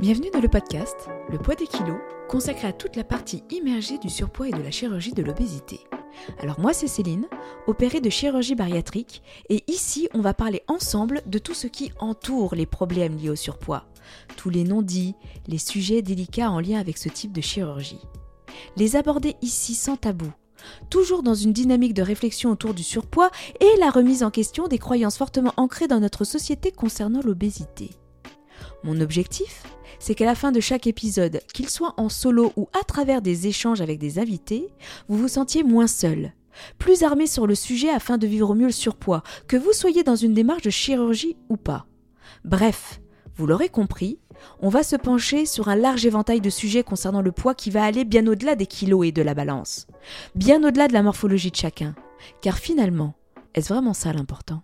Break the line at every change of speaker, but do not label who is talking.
Bienvenue dans le podcast Le poids des kilos, consacré à toute la partie immergée du surpoids et de la chirurgie de l'obésité. Alors moi c'est Céline, opérée de chirurgie bariatrique, et ici on va parler ensemble de tout ce qui entoure les problèmes liés au surpoids, tous les non-dits, les sujets délicats en lien avec ce type de chirurgie. Les aborder ici sans tabou, toujours dans une dynamique de réflexion autour du surpoids et la remise en question des croyances fortement ancrées dans notre société concernant l'obésité. Mon objectif? C'est qu'à la fin de chaque épisode, qu'il soit en solo ou à travers des échanges avec des invités, vous vous sentiez moins seul, plus armé sur le sujet afin de vivre mieux le surpoids, que vous soyez dans une démarche de chirurgie ou pas. Bref, vous l'aurez compris, on va se pencher sur un large éventail de sujets concernant le poids qui va aller bien au-delà des kilos et de la balance, bien au-delà de la morphologie de chacun, car finalement, est-ce vraiment ça l'important?